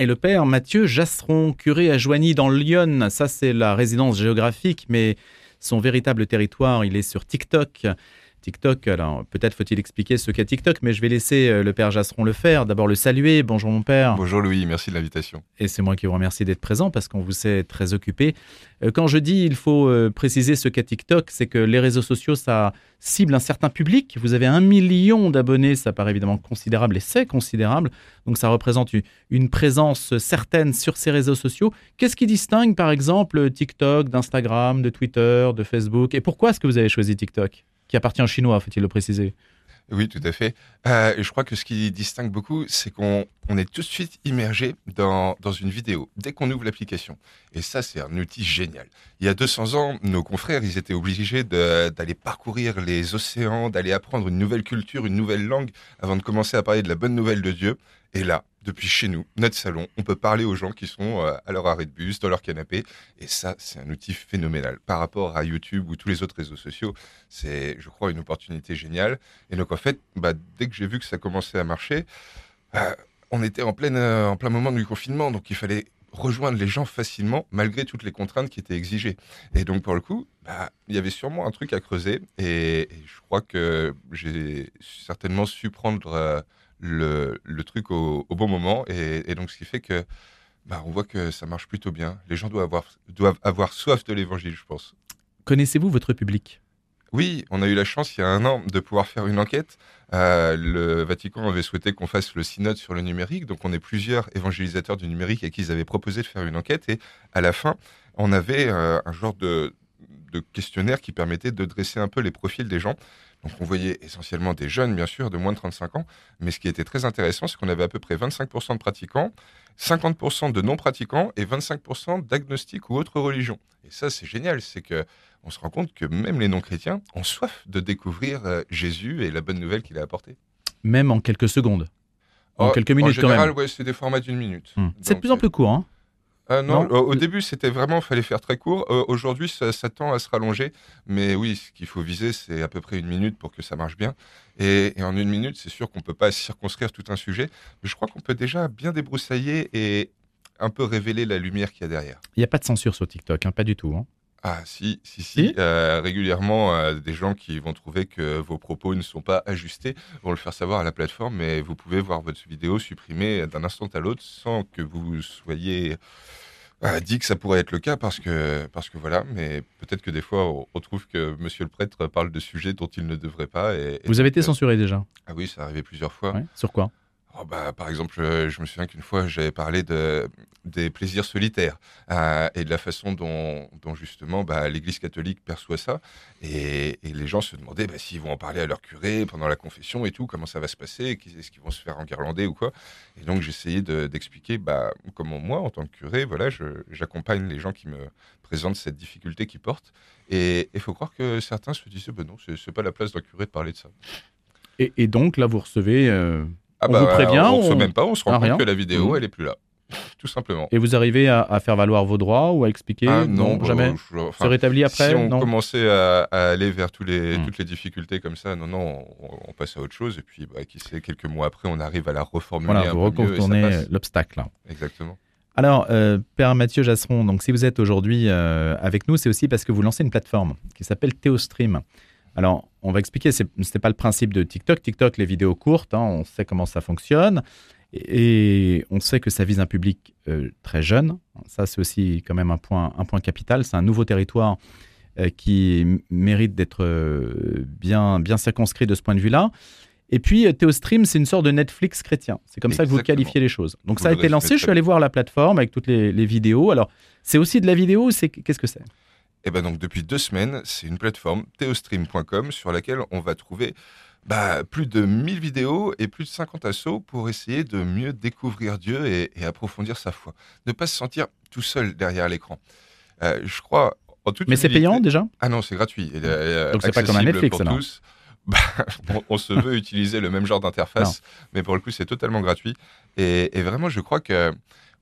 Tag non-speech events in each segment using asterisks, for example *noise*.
Et le père Mathieu Jasseron, curé à Joigny dans Lyon, ça c'est la résidence géographique, mais son véritable territoire, il est sur TikTok. TikTok. Alors, peut-être faut-il expliquer ce qu'est TikTok, mais je vais laisser euh, le père Jasseron le faire. D'abord, le saluer. Bonjour, mon père. Bonjour, Louis. Merci de l'invitation. Et c'est moi qui vous remercie d'être présent parce qu'on vous sait très occupé. Euh, quand je dis il faut euh, préciser ce qu'est TikTok, c'est que les réseaux sociaux, ça cible un certain public. Vous avez un million d'abonnés, ça paraît évidemment considérable et c'est considérable. Donc, ça représente une présence certaine sur ces réseaux sociaux. Qu'est-ce qui distingue, par exemple, TikTok d'Instagram, de Twitter, de Facebook? Et pourquoi est-ce que vous avez choisi TikTok? Qui appartient aux Chinois, faut-il le préciser. Oui, tout à fait. Euh, je crois que ce qui distingue beaucoup, c'est qu'on est tout de suite immergé dans, dans une vidéo dès qu'on ouvre l'application. Et ça, c'est un outil génial. Il y a 200 ans, nos confrères, ils étaient obligés d'aller parcourir les océans, d'aller apprendre une nouvelle culture, une nouvelle langue, avant de commencer à parler de la bonne nouvelle de Dieu. Et là, depuis chez nous, notre salon, on peut parler aux gens qui sont euh, à leur arrêt de bus, dans leur canapé. Et ça, c'est un outil phénoménal. Par rapport à YouTube ou tous les autres réseaux sociaux, c'est, je crois, une opportunité géniale. Et donc, en fait, bah, dès que j'ai vu que ça commençait à marcher, bah, on était en, pleine, euh, en plein moment du confinement. Donc, il fallait rejoindre les gens facilement malgré toutes les contraintes qui étaient exigées. Et donc pour le coup, bah, il y avait sûrement un truc à creuser et, je crois que j'ai certainement su prendre euh, le, truc au, bon moment. Et, donc, ce qui fait que bah, on voit que ça marche plutôt bien. Les gens doivent avoir, doivent avoir soif de l'évangile, je pense. Connaissez-vous votre public? Oui, on a eu la chance il y a un an de pouvoir faire une enquête. Euh, le Vatican avait souhaité qu'on fasse le synode sur le numérique, donc on est plusieurs évangélisateurs du numérique et qu'ils avaient proposé de faire une enquête. Et à la fin, on avait euh, un genre de, de questionnaire qui permettait de dresser un peu les profils des gens. Donc on voyait essentiellement des jeunes, bien sûr, de moins de 35 ans, mais ce qui était très intéressant, c'est qu'on avait à peu près 25% de pratiquants, 50% de non-pratiquants et 25% d'agnostiques ou autres religions. Et ça, c'est génial, c'est que on se rend compte que même les non-chrétiens ont soif de découvrir euh, Jésus et la bonne nouvelle qu'il a apportée. Même en quelques secondes En oh, quelques minutes en général, quand même. Ouais, c'est des formats d'une minute. Hmm. C'est de plus en plus court, hein euh, non, au début, c'était vraiment, fallait faire très court. Euh, aujourd'hui, ça, tend à se rallonger. Mais oui, ce qu'il faut viser, c'est à peu près une minute pour que ça marche bien. Et, en une minute, c'est sûr qu'on ne peut pas circonscrire tout un sujet. Mais je crois qu'on peut déjà bien débroussailler et un peu révéler la lumière qu'il y a derrière. Il n'y a pas de censure sur TikTok, hein, pas du tout. Hein. Ah si, si, si. Euh, régulièrement, euh, des gens qui vont trouver que vos propos ne sont pas ajustés vont le faire savoir à la plateforme, mais vous pouvez voir votre vidéo supprimée d'un instant à l'autre sans que vous soyez euh, dit que ça pourrait être le cas parce que, parce que voilà, mais peut-être que des fois on, trouve que monsieur le prêtre parle de sujets dont il ne devrait pas. Et, vous avez été censuré déjà Ah oui, ça arrivé plusieurs fois. Sur quoi? Oh, bah, par exemple, je me souviens qu'une fois, j'avais parlé de, des plaisirs solitaires euh, et de la façon dont, justement bah, l'Église catholique perçoit ça. Et, les gens se demandaient bah, s'ils vont en parler à leur curé pendant la confession et tout, comment ça va se passer, est-ce qu'ils vont se faire enguirlander ou quoi. Et donc, j'essayais d'expliquer bah, comment moi, en tant que curé, voilà, j'accompagne les gens qui me présentent cette difficulté qu'ils portent. Et il faut croire que certains se disaient, bah, non, c'est pas la place d'un curé de parler de ça. Et, donc, là, vous recevez... Euh, ah on bah, vous prévient On ne se même pas, on se rend compte que la vidéo, mmh. elle est plus là. Tout simplement. Et vous arrivez à, faire valoir vos droits ou à expliquer ah, Non, bah, jamais. se rétablit après Si on commençait à, aller vers tous les, mmh. toutes les difficultés comme ça, non, non, on, passe à autre chose. Et puis, bah, qui sait, quelques mois après, on arrive à la reformuler. Voilà, vous recontournez l'obstacle. Exactement. Alors, euh, Père Mathieu Jasseron, donc si vous êtes aujourd'hui euh, avec nous, c'est aussi parce que vous lancez une plateforme qui s'appelle Théostream. Alors, on va expliquer, ce n'est pas le principe de TikTok. TikTok, les vidéos courtes, hein, on sait comment ça fonctionne. Et, on sait que ça vise un public euh, très jeune. Ça, c'est aussi quand même un point, un point capital. C'est un nouveau territoire euh, qui mérite d'être euh, bien, bien circonscrit de ce point de vue-là. Et puis, Théostream, c'est une sorte de Netflix chrétien. C'est comme ça que vous qualifiez les choses. Donc, ça a été lancé. Je suis allé voir la plateforme avec toutes les, les vidéos. Alors, c'est aussi de la vidéo. C'est Qu'est-ce que c'est? Et ben donc depuis deux semaines, c'est une plateforme theostream.com sur laquelle on va trouver bah, plus de 1000 vidéos et plus de 50 assauts pour essayer de mieux découvrir Dieu et, approfondir sa foi. Ne pas se sentir tout seul derrière l'écran. Euh, je crois en toute Mais c'est payant déjà? Ah non, c'est gratuit. donc c'est pas comme un Netflix pour tous. *laughs* Bah, on, se veut utiliser le même genre d'interface, mais pour le coup, c'est totalement gratuit. Et, et, vraiment, je crois que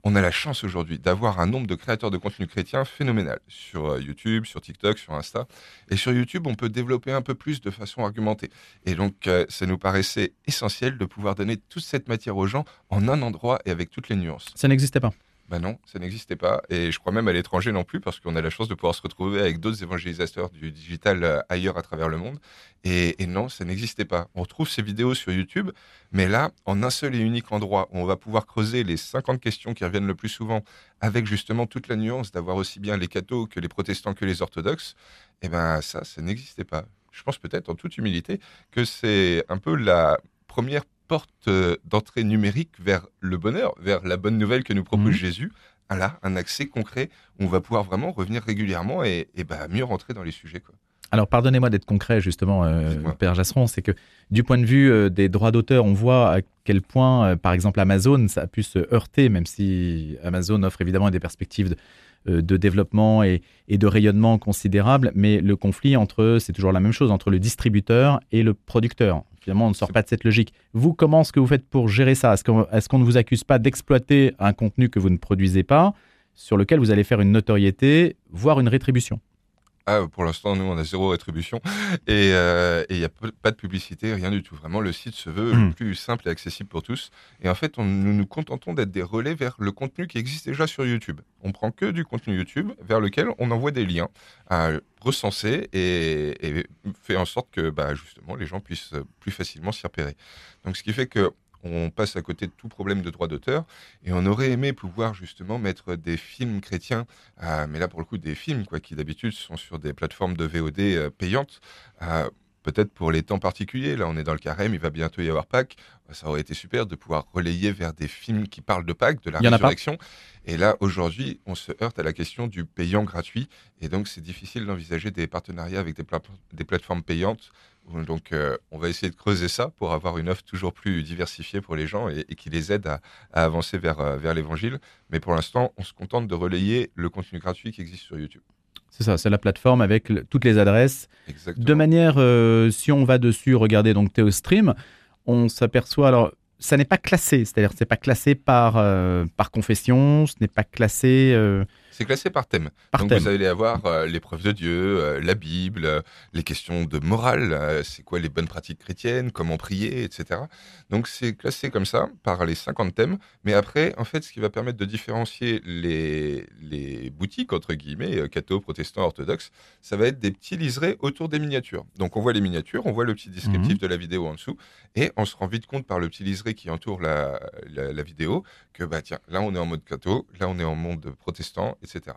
on a la chance aujourd'hui d'avoir un nombre de créateurs de contenu chrétien phénoménal sur euh, YouTube, sur TikTok, sur Insta. Et sur YouTube, on peut développer un peu plus de façon argumentée. Et donc, euh, ça nous paraissait essentiel de pouvoir donner toute cette matière aux gens en un endroit et avec toutes les nuances. Ça n'existait pas. Ben non, ça n'existait pas. Et je crois même à l'étranger non plus, parce qu'on a la chance de pouvoir se retrouver avec d'autres évangélisateurs du digital euh, ailleurs à travers le monde. Et, non, ça n'existait pas. On retrouve ces vidéos sur YouTube, mais là, en un seul et unique endroit, où on va pouvoir creuser les 50 questions qui reviennent le plus souvent, avec justement toute la nuance d'avoir aussi bien les cathos que les protestants que les orthodoxes, et eh ben ça, ça n'existait pas. Je pense peut-être en toute humilité que c'est un peu la première porte euh, d'entrée numérique vers le bonheur, vers la bonne nouvelle que nous propose mhm. Jésus. Là, un accès concret où on va pouvoir vraiment revenir régulièrement et, bah, mieux rentrer dans les sujets. Quoi. Alors, pardonnez-moi d'être concret, justement, euh, Père Jasseron, c'est que du point de vue euh, des droits d'auteur, on voit à quel point, par exemple, Amazon, ça a pu se heurter, même si Amazon offre évidemment des perspectives de, de développement et, et, de rayonnement considérables, mais le conflit entre, c'est toujours la même chose, entre le distributeur et le producteur. Finalement, on ne sort pas de cette logique. Vous, comment est-ce que vous faites pour gérer ça? Est-ce qu'on ne vous accuse pas d'exploiter un contenu que vous ne produisez pas, sur lequel vous allez faire une notoriété, voire une rétribution? Ah, pour l'instant, nous, on a zéro rétribution et euh, il n'y a pas de publicité, rien du tout. Vraiment, le site se veut hmm. plus simple et accessible pour tous. Et en fait, nous nous contentons d'être des relais vers le contenu qui existe déjà sur YouTube. On prend que du contenu YouTube vers lequel on envoie des liens à recenser et, et fait en sorte que, bah, justement, les gens puissent plus facilement s'y repérer. Donc, ce qui fait que on passe à côté de tout problème de droit d'auteur. Et on aurait aimé pouvoir justement mettre des films chrétiens, euh, mais là pour le coup des films quoi, qui d'habitude sont sur des plateformes de VOD euh, payantes. Euh, peut-être pour les temps particuliers, là on est dans le carême, il va bientôt y avoir Pâques, ça aurait été super de pouvoir relayer vers des films qui parlent de Pâques, de la résurrection. Et là aujourd'hui, on se heurte à la question du payant gratuit, et donc c'est difficile d'envisager des partenariats avec des, des plateformes payantes donc, euh, on va essayer de creuser ça pour avoir une offre toujours plus diversifiée pour les gens et, qui les aide à, avancer vers, euh, vers l'évangile. Mais pour l'instant, on se contente de relayer le contenu gratuit qui existe sur YouTube. C'est ça, c'est la plateforme avec toutes les adresses. De manière, euh, si on va dessus regarder donc Théostream, on s'aperçoit alors ça n'est pas classé, c'est-à-dire c'est pas classé par par confession, ce n'est pas classé c'est classé par thème. Donc vous allez avoir euh, l'épreuve de Dieu, euh, la Bible, euh, les questions de morale, c'est quoi les bonnes pratiques chrétiennes, comment prier, etc. Donc c'est classé comme ça par les 50 thèmes. Mais après, en fait, ce qui va permettre de différencier les, les boutiques, entre guillemets, catho, protestants, orthodoxes, ça va être des petits liserés autour des miniatures. Donc on voit les miniatures, on voit le petit descriptif mhm. de la vidéo en dessous, et on se rend vite compte par le petit liseré qui entoure la, la, vidéo que, bah tiens, là on est en mode catho, là on est en mode protestant, etc.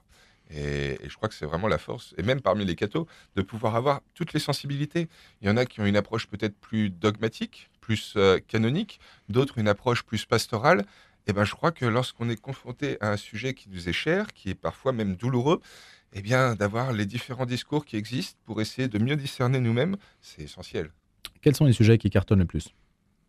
Et, je crois que c'est vraiment la force, et même parmi les cathos, de pouvoir avoir toutes les sensibilités. Il y en a qui ont une approche peut-être plus dogmatique, plus euh, canonique, d'autres une approche plus pastorale. Et ben, je crois que lorsqu'on est confronté à un sujet qui nous est cher, qui est parfois même douloureux, eh bien, d'avoir les différents discours qui existent pour essayer de mieux discerner nous-mêmes, c'est essentiel. Quels sont les sujets qui cartonnent le plus?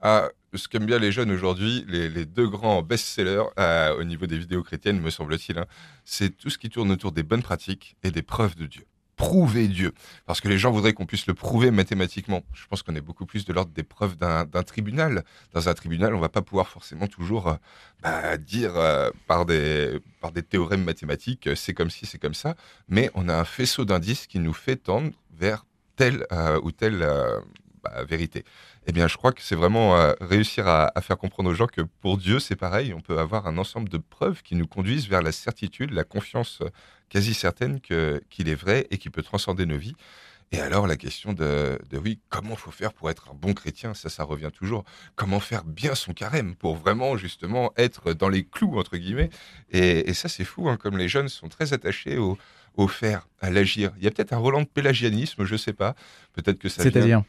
Ah, ce qu'aiment bien les jeunes aujourd'hui, les, deux grands best-sellers euh, au niveau des vidéos chrétiennes, me semble-t-il, hein, c'est tout ce qui tourne autour des bonnes pratiques et des preuves de Dieu. Prouver Dieu. Parce que les gens voudraient qu'on puisse le prouver mathématiquement. Je pense qu'on est beaucoup plus de l'ordre des preuves d'un tribunal. Dans un tribunal, on ne va pas pouvoir forcément toujours euh, bah, dire euh, par, des, par des théorèmes mathématiques, c'est comme si, c'est comme ça. Mais on a un faisceau d'indices qui nous fait tendre vers telle ou telle bah, vérité. Eh bien, je crois que c'est vraiment euh, réussir à, faire comprendre aux gens que pour Dieu, c'est pareil. On peut avoir un ensemble de preuves qui nous conduisent vers la certitude, la confiance euh, quasi certaine qu'il est vrai et qui peut transcender nos vies. Et alors, la question de, oui, comment faut faire pour être un bon chrétien? Ça, ça revient toujours. Comment faire bien son carême pour vraiment, justement, être dans les clous, entre guillemets? Et, ça, c'est fou, hein, comme les jeunes sont très attachés au, au faire, à l'agir. Il y a peut-être un Roland de pélagianisme, je ne sais pas. Peut-être que ça. C'est-à-dire?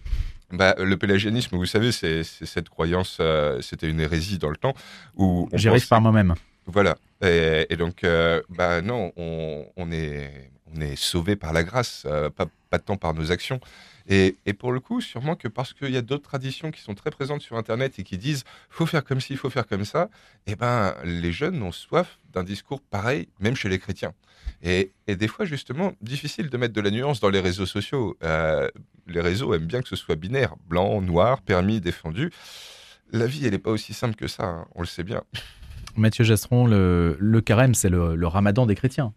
Bah, le pélagianisme, vous savez, c'est cette croyance, euh, c'était une hérésie dans le temps. où J'y arrive par moi-même. Voilà. Et, donc, euh, bah non, on, on, est, on est sauvé par la grâce, euh, pas, pas tant par nos actions. Et, et, pour le coup, sûrement que parce qu'il y a d'autres traditions qui sont très présentes sur Internet et qui disent faut faire comme ci, faut faire comme ça, eh ben, les jeunes ont soif d'un discours pareil, même chez les chrétiens. Et, et, des fois, justement, difficile de mettre de la nuance dans les réseaux sociaux. Euh, les réseaux aiment bien que ce soit binaire, blanc, noir, permis, défendu. La vie, elle n'est pas aussi simple que ça, hein, on le sait bien. Mathieu Jasseron, le, le carême, c'est le, le ramadan des chrétiens.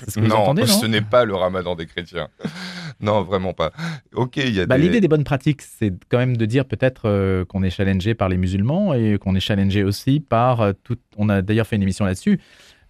C'est ce que vous non, entendez, non? ce n'est pas le ramadan des chrétiens. Non, vraiment pas. Ok, il y a Bah, des... L'idée des bonnes pratiques, c'est quand même de dire peut-être euh, qu'on est challengé par les musulmans et qu'on est challengé aussi par euh, tout. On a d'ailleurs fait une émission là-dessus.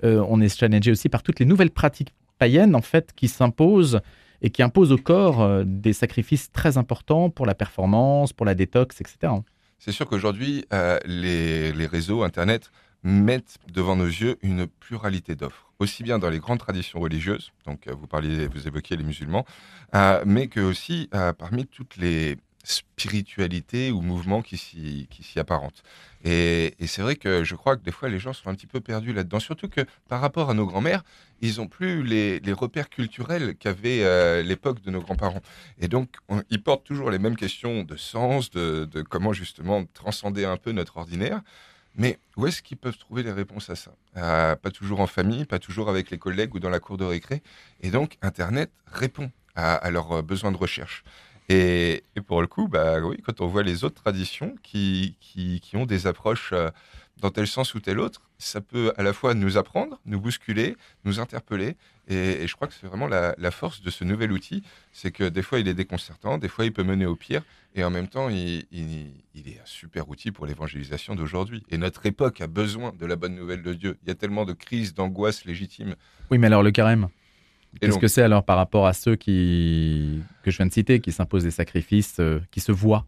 Euh, on est challengé aussi par toutes les nouvelles pratiques païennes en fait qui s'imposent et qui imposent au corps des sacrifices très importants pour la performance, pour la détox, etc. C'est sûr qu'aujourd'hui, les, les réseaux, Internet, mettent devant nos yeux une pluralité d'offres, aussi bien dans les grandes traditions religieuses, donc euh, vous parliez, vous évoquiez les musulmans, euh, mais que aussi euh, parmi toutes les spiritualités ou mouvements qui s'y apparentent. Et, c'est vrai que je crois que des fois les gens sont un petit peu perdus là-dedans, surtout que par rapport à nos grands-mères, ils n'ont plus les, repères culturels qu'avait l'époque de nos grands-parents. Et donc, on- ils portent toujours les mêmes questions de sens, de comment justement transcender un peu notre ordinaire. Mais où est-ce qu'ils peuvent trouver les réponses à ça? Euh, Pas toujours en famille, pas toujours avec les collègues ou dans la cour de récré. Et donc, Internet répond à, leurs euh, besoins de recherche. Et, pour le coup, bah oui, quand on voit les autres traditions qui, qui, qui ont des approches euh, dans tel sens ou tel autre, ça peut à la fois nous apprendre, nous bousculer, nous interpeller. Et, et je crois que c'est vraiment la, la force de ce nouvel outil, c'est que des fois il est déconcertant, des fois il peut mener au pire, et en même temps il, il- il est un super outil pour l'évangélisation d'aujourd'hui. Et notre époque a besoin de la bonne nouvelle de Dieu. Il y a tellement de crises, d'angoisses légitimes. Oui, mais alors le carême Qu'est-ce que c'est alors par rapport à ceux qui, que je viens de citer, qui s'imposent des sacrifices, euh, qui se voient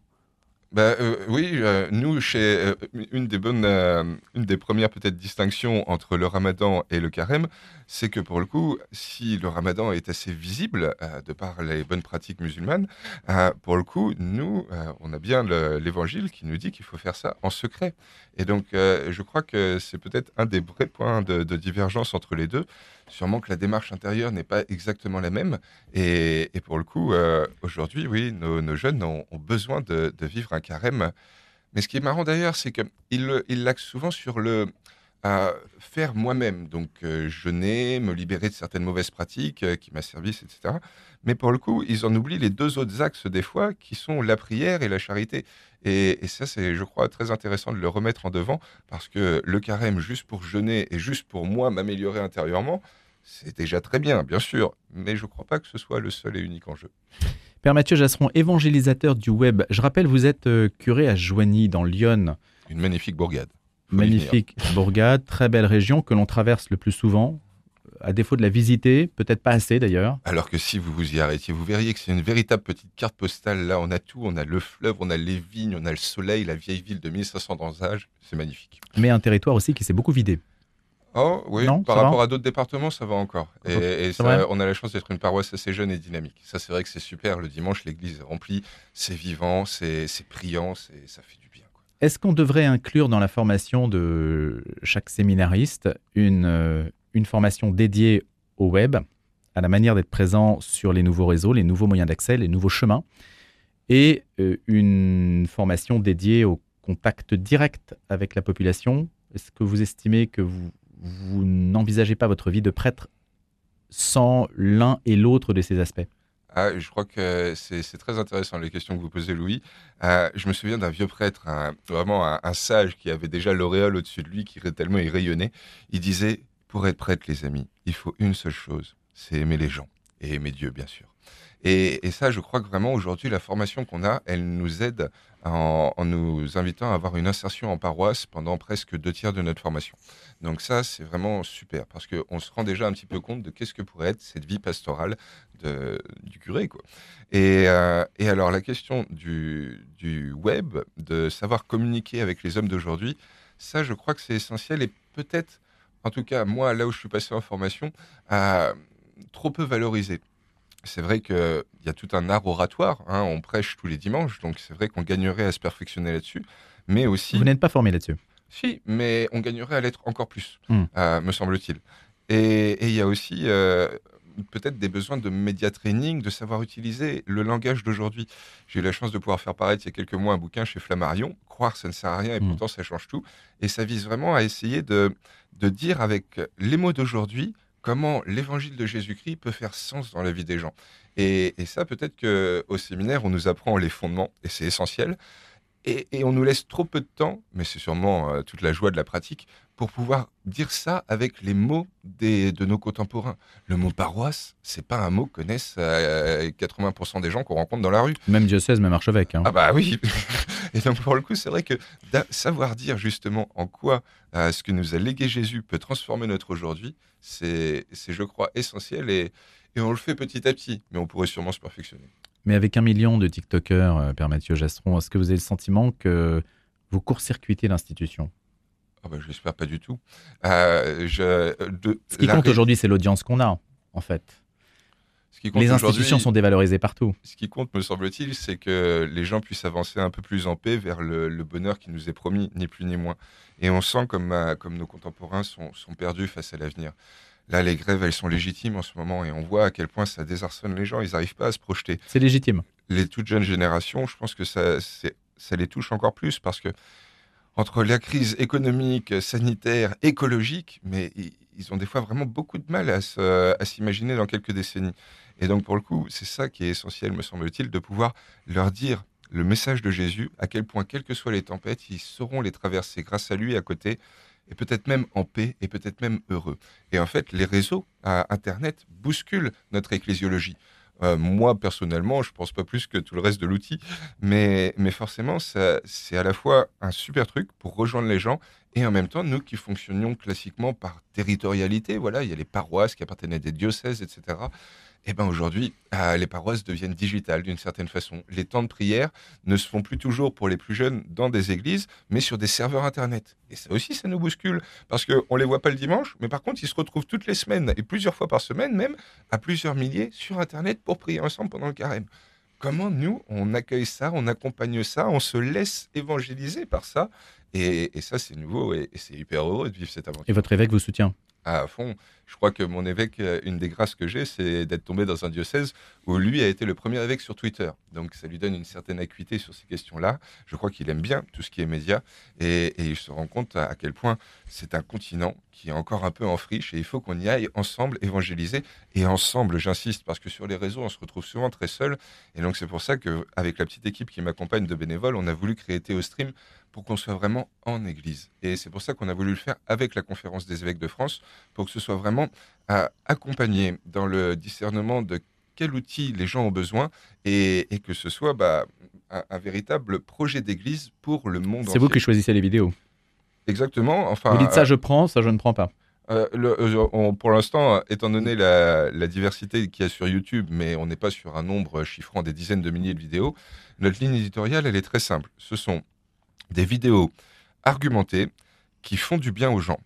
Bah, euh, oui, euh, nous, chez euh, une des bonnes, une des premières peut-être distinctions entre le Ramadan et le Carême, c'est que pour le coup, si le Ramadan est assez visible de par les bonnes pratiques musulmanes, pour le coup, nous, on a bien le- l'Évangile qui nous dit qu'il faut faire ça en secret. Et donc, je crois que c'est peut-être un des vrais points de divergence entre les deux. Sûrement que la démarche intérieure n'est pas exactement la même. Et, pour le coup, euh, aujourd'hui, oui, nos, jeunes ont, besoin de, de vivre un carême. Mais ce qui est marrant d'ailleurs, c'est qu'ils l'axent souvent sur le euh, faire moi-même. Donc, euh, jeûner, me libérer de certaines mauvaises pratiques euh, qui m'asservissent, etc. Mais pour le coup, ils en oublient les deux autres axes des fois, qui sont la prière et la charité. Et, et ça, c'est, je crois, très intéressant de le remettre en devant, parce que le carême, juste pour jeûner et juste pour moi m'améliorer intérieurement, c'est déjà très bien, bien sûr, mais je ne crois pas que ce soit le seul et unique enjeu. Père Mathieu Jasseron, évangélisateur du web. Je rappelle, vous êtes euh, curé à Joigny, dans Lyon. Une magnifique bourgade. Magnifique bourgade, très belle région que l'on traverse le plus souvent. À défaut de la visiter, peut-être pas assez d'ailleurs. Alors que si vous vous y arrêtiez, vous verriez que c'est une véritable petite carte postale. Là, on a tout. On a le fleuve, on a les vignes, on a le soleil, la vieille ville de 1500 ans d'âge. C'est magnifique. Mais un territoire aussi qui s'est beaucoup vidé. Oh oui, Non, par va rapport à d'autres départements, ça va encore. Et, ça, on a la chance d'être une paroisse assez jeune et dynamique. Ça, c'est vrai que c'est super. Le dimanche, l'église est remplie, c'est vivant, c'est c'est priant, c'est- ça fait du. Est-ce qu'on devrait inclure dans la formation de chaque séminariste une, euh, une formation dédiée au web, à la manière d'être présent sur les nouveaux réseaux, les nouveaux moyens d'accès, les nouveaux chemins, et euh, une formation dédiée au contact direct avec la population? Est-ce que vous estimez que vous n'envisagez pas votre vie de prêtre sans l'un et l'autre de ces aspects? Ah, je crois que c'est très intéressant les questions que vous posez, Louis. Euh, je me souviens d'un vieux prêtre, vraiment un, un sage qui avait déjà l'auréole au-dessus de lui, qui tellement il rayonnait. Il disait Pour être prêtre, les amis, il faut une seule chose c'est aimer les gens et aimer Dieu, bien sûr. Et, ça, je crois que vraiment aujourd'hui, la formation qu'on a, elle nous aide en, nous invitant à avoir une insertion en paroisse pendant presque deux tiers de notre formation. Donc ça, c'est vraiment super parce qu'on se rend déjà un petit peu compte de qu'est-ce que pourrait être cette vie pastorale du curé. Quoi. Et, euh, alors la question du, du web, de savoir communiquer avec les hommes d'aujourd'hui, ça, je crois que c'est essentiel et peut-être, en tout cas, moi, là où je suis passé en formation, à trop peu valorisé. C'est vrai qu'il y a tout un art oratoire, hein, on prêche tous les dimanches, donc c'est vrai qu'on gagnerait à se perfectionner là-dessus, mais aussi... Vous n'êtes pas formé là-dessus Si, mais on gagnerait à l'être encore plus, Hmm. euh, me semble-t-il. Et il y a aussi euh, peut-être des besoins de média training, de savoir utiliser le langage d'aujourd'hui. J'ai eu la chance de pouvoir faire paraître il y a quelques mois un bouquin chez Flammarion, Croire, ça ne sert à rien, et Hmm. pourtant ça change tout. Et ça vise vraiment à essayer de, de dire avec les mots d'aujourd'hui comment l'évangile de Jésus-Christ peut faire sens dans la vie des gens. Et, ça, peut-être qu'au séminaire, on nous apprend les fondements, et c'est essentiel. Et, et on nous laisse trop peu de temps, mais c'est sûrement euh, toute la joie de la pratique, pour pouvoir dire ça avec les mots des, de nos contemporains. Le mot paroisse, c'est pas un mot que connaissent 80% euh, des gens qu'on rencontre dans la rue. Même diocèse, même archevêque. Hein. Ah bah oui. *laughs* Et donc pour le coup, c'est vrai que savoir dire justement en quoi euh, ce que nous a légué Jésus peut transformer notre aujourd'hui, c'est, je crois, essentiel et, et on le fait petit à petit, mais on pourrait sûrement se perfectionner. Mais avec un million de TikTokers, euh, Père Mathieu Jastron, est-ce que vous avez le sentiment que vous court-circuitez l'institution? Ah bah, Je l'espère pas du tout. Euh, je, Ce qui compte aujourd'hui, c'est l'audience qu'on a, en fait. les institutions sont dévalorisées partout. Ce qui compte, me semble-t-il, c'est que les gens puissent avancer un peu plus en paix vers le, bonheur qui nous est promis, ni plus ni moins. Et on sent comme, euh, comme nos contemporains sont, sont perdus face à l'avenir. Là, les grèves, elles sont légitimes en ce moment et on voit à quel point ça désarçonne les gens. Ils n'arrivent pas à se projeter. C'est légitime. Les toutes jeunes générations, je pense que ça, ça les touche encore plus parce que entre la crise économique, sanitaire, écologique, mais ils ont des fois vraiment beaucoup de mal à s'imaginer dans quelques décennies. Et donc, pour le coup, c'est ça qui est essentiel, me semble-t-il, de pouvoir leur dire le message de Jésus, à quel point, quelles que soient les tempêtes, ils sauront les traverser grâce à lui à côté, et peut-être même en paix, et peut-être même heureux. Et en fait, les réseaux à Internet bousculent notre ecclésiologie. Euh, moi, personnellement, je ne pense pas plus que tout le reste de l'outil, mais, mais forcément, c'est à la fois un super truc pour rejoindre les gens et en même temps, nous qui fonctionnions classiquement par territorialité, voilà, il y a les paroisses qui appartenaient à des diocèses, etc. Eh ben aujourd'hui, euh, les paroisses deviennent digitales d'une certaine façon. Les temps de prière ne se font plus toujours pour les plus jeunes dans des églises, mais sur des serveurs Internet. Et ça aussi, ça nous bouscule, parce qu'on ne les voit pas le dimanche, mais par contre, ils se retrouvent toutes les semaines, et plusieurs fois par semaine même, à plusieurs milliers sur Internet pour prier ensemble pendant le carême. Comment nous, on accueille ça, on accompagne ça, on se laisse évangéliser par ça, et, ça, c'est nouveau, et, et c'est hyper heureux de vivre cette aventure. Et votre évêque vous soutient? À fond. Je crois que mon évêque, euh, une des grâces que j'ai, c'est d'être tombé dans un diocèse où lui a été le premier évêque sur Twitter. Donc ça lui donne une certaine acuité sur ces questions-là. Je crois qu'il aime bien tout ce qui est média et, il se rend compte à, quel point c'est un continent qui est encore un peu en friche et il faut qu'on y aille ensemble évangéliser et ensemble, j'insiste, parce que sur les réseaux, on se retrouve souvent très seul. Et donc c'est pour ça qu'avec la petite équipe qui m'accompagne de bénévoles, on a voulu créer Théostream pour qu'on soit vraiment en Église. Et c'est pour ça qu'on a voulu le faire avec la conférence des évêques de France, pour que ce soit vraiment à accompagner dans le discernement de quel outil les gens ont besoin et, que ce soit bah, un, véritable projet d'église pour le monde C'est vous qui choisissez les vidéos. Exactement. Enfin, vous dites ça, je prends, ça, je ne prends pas. Euh, euh, pour l'instant, étant donné la, la diversité qu'il y a sur YouTube, mais on n'est pas sur un nombre chiffrant des dizaines de milliers de vidéos, notre ligne éditoriale, elle est très simple. Ce sont des vidéos argumentées qui font du bien aux gens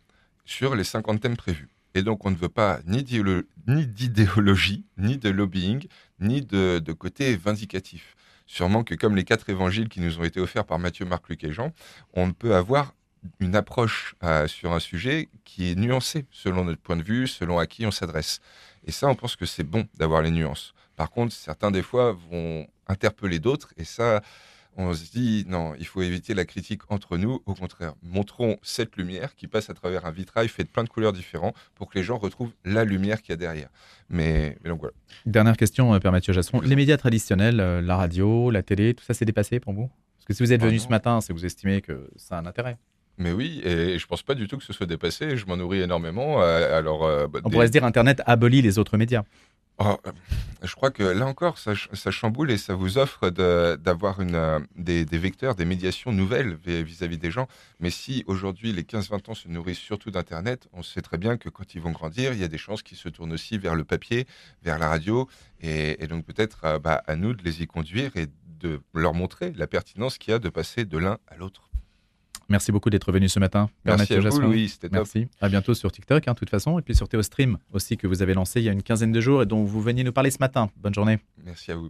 sur les 50 thèmes prévus. Et donc, on ne veut pas ni d'idéologie, ni de lobbying, ni de, côté vindicatif. Sûrement que comme les quatre évangiles qui nous ont été offerts par Matthieu, Marc, Luc et Jean, on peut avoir une approche euh, sur un sujet qui est nuancée selon notre point de vue, selon à qui on s'adresse. Et ça, on pense que c'est bon d'avoir les nuances. Par contre, certains des fois vont interpeller d'autres, et ça, on se dit non, il faut éviter la critique entre nous. Au contraire, montrons cette lumière qui passe à travers un vitrail fait de plein de couleurs différentes pour que les gens retrouvent la lumière qu'il y a derrière. Mais, donc voilà. Dernière question, euh, Père Mathieu Jasson. Les médias traditionnels, euh, la radio, la télé, tout ça c'est dépassé pour vous? Parce que si vous êtes venu ce matin, c'est que vous estimez que ça a un intérêt. Mais oui, et je pense pas du tout que ce soit dépassé. Je m'en nourris énormément. Euh, alors, bah, on pourrait se dire Internet abolit les autres médias. Oh, je crois que là encore, ça, chamboule et ça vous offre d'avoir euh, des, vecteurs, des médiations nouvelles vis-à-vis des gens. Mais si aujourd'hui les 15-20 ans se nourrissent surtout d'Internet, on sait très bien que quand ils vont grandir, il y a des chances qu'ils se tournent aussi vers le papier, vers la radio. Et, donc peut-être euh, bah, à nous de les y conduire et de leur montrer la pertinence qu'il y a de passer de l'un à l'autre. Merci beaucoup d'être venu ce matin. Merci à vous, Louis, c'était Merci. À bientôt sur TikTok, hein, de toute façon, et puis sur Théostream aussi, que vous avez lancé il y a une quinzaine de jours et dont vous veniez nous parler ce matin. Bonne journée. Merci à vous.